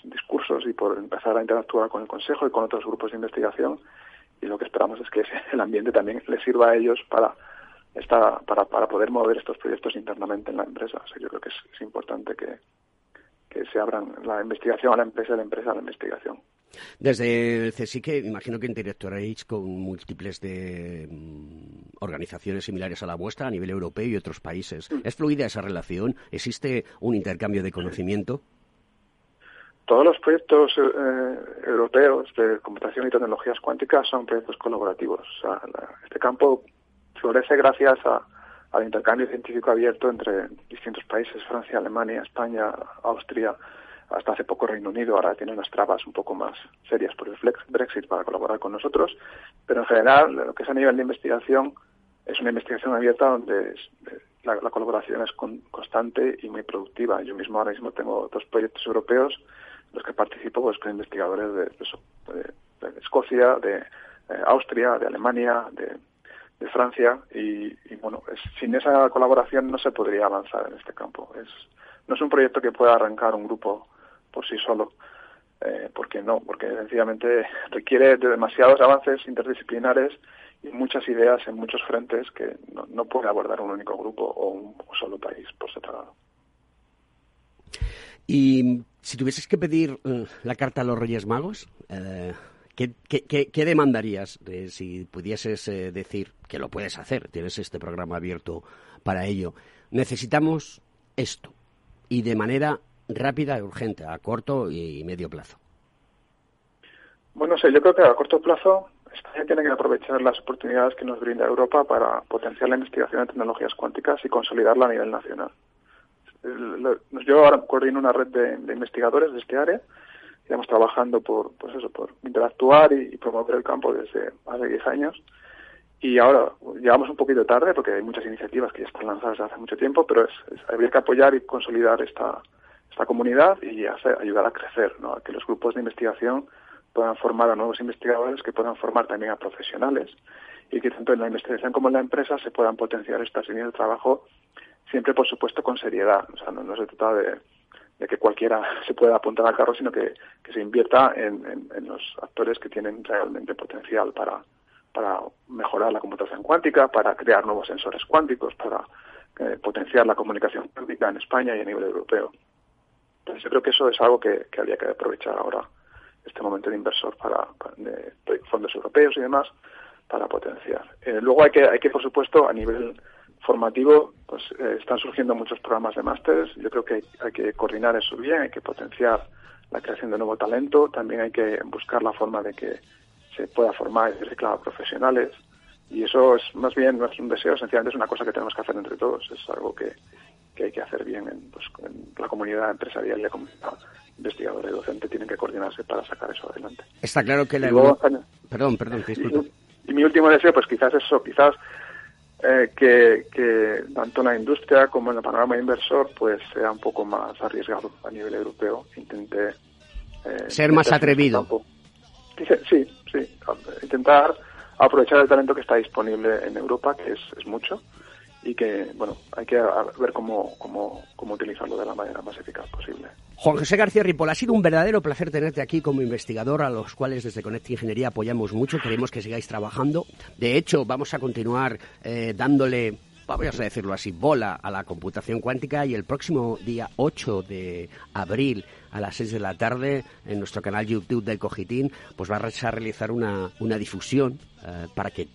discursos y por empezar a interactuar con el Consejo y con otros grupos de investigación. Y lo que esperamos es que el ambiente también les sirva a ellos para, esta, para, para poder mover estos proyectos internamente en la empresa. Yo creo que es, importante que, que se abran la investigación a la empresa y la empresa a la investigación. Desde el CSIC, imagino que interactuaréis con múltiples de mm, organizaciones similares a la vuestra a nivel europeo y otros países. ¿Es fluida esa relación? ¿Existe un intercambio de conocimiento? Todos los proyectos eh, europeos de computación y tecnologías cuánticas son proyectos colaborativos. este campo florece gracias al intercambio científico abierto entre distintos países, Francia, Alemania, España, Austria, hasta hace poco Reino Unido, ahora tiene unas trabas un poco más serias por el Brexit para colaborar con nosotros, pero en general lo que es a nivel de investigación es una investigación abierta donde eh, la, colaboración es constante y muy productiva. Yo mismo ahora mismo tengo dos proyectos europeos los que participo pues, con investigadores de, Escocia, de eh, Austria, de Alemania, de, Francia y, bueno, sin esa colaboración no se podría avanzar en este campo. Es, no es un proyecto que pueda arrancar un grupo por sí solo. Eh, porque no, porque sencillamente requiere de demasiados avances interdisciplinares y muchas ideas en muchos frentes que no, puede abordar un único grupo o un, solo país por separado. Y si tuvieses que pedir eh, la carta a los Reyes Magos, eh, ¿qué, demandarías si pudieses eh, decir que lo puedes hacer? Tienes este programa abierto para ello. Necesitamos esto y de manera rápida y urgente, a corto y medio plazo. Bueno, sé, yo creo que a corto plazo España tiene que aprovechar las oportunidades que nos brinda Europa para potenciar la investigación en tecnologías cuánticas y consolidarla a nivel nacional. Yo ahora coordino una red de, investigadores de este área. Estamos trabajando por, pues eso, por interactuar y, promover el campo desde hace 10 años. Y ahora llegamos un poquito tarde porque hay muchas iniciativas que ya están lanzadas hace mucho tiempo, pero es, habría que apoyar y consolidar esta, esta comunidad y ayudar a crecer, ¿no? a que los grupos de investigación puedan formar a nuevos investigadores, que puedan formar también a profesionales y que tanto en la investigación como en la empresa se puedan potenciar estas líneas de trabajo, siempre por supuesto con seriedad. O sea, no, se trata de, que cualquiera se pueda apuntar al carro, sino que, se invierta en, los actores que tienen realmente potencial para, para mejorar la computación cuántica, para crear nuevos sensores cuánticos, para eh, potenciar la comunicación cuántica en España y a nivel europeo. Entonces yo creo que eso es algo que, que habría que aprovechar ahora este momento de inversor para, de fondos europeos y demás para potenciar. Eh, luego hay que, hay que, por supuesto, a nivel formativo, pues eh, están surgiendo muchos programas de másteres. Yo creo que hay, que coordinar eso bien, hay que potenciar la creación de nuevo talento. También hay que buscar la forma de que se pueda formar y reclamar profesionales. Y eso es más bien, no es un deseo, sencillamente es una cosa que tenemos que hacer entre todos. Es algo que, que hay que hacer bien en, pues, en la comunidad empresarial y la comunidad investigador y docente tienen que coordinarse para sacar eso adelante. Está claro que la... perdón, perdón, Y, mi último deseo, pues quizás eso, quizás eh, que, que, tanto en la industria como en el panorama inversor pues sea un poco más arriesgado a nivel europeo, intente... Eh, Ser más atrevido. Sí, sí, intentar aprovechar el talento que está disponible en Europa, que es, es mucho, y que, bueno, hay que ver cómo, cómo, cómo utilizarlo de la manera más eficaz posible. Juan José García Ripoll, ha sido un verdadero placer tenerte aquí como investigador, a los cuales desde Connect Ingeniería apoyamos mucho. Queremos que sigáis trabajando. De hecho, vamos a continuar eh, dándole vamos a decirlo así, bola a la computación cuántica y el próximo día 8 de abril a las 6 de la tarde en nuestro canal YouTube del Cogitín, pues va a realizar una, una difusión eh, para que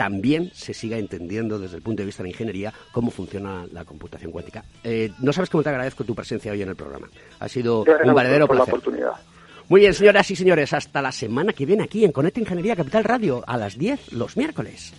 también se siga entendiendo desde el punto de vista de la ingeniería cómo funciona la computación cuántica. Eh, no sabes cómo te agradezco tu presencia hoy en el programa. Ha sido un verdadero placer. Muy bien, señoras y señores, hasta la semana que viene aquí en Conecta Ingeniería Capital Radio a las 10 los miércoles.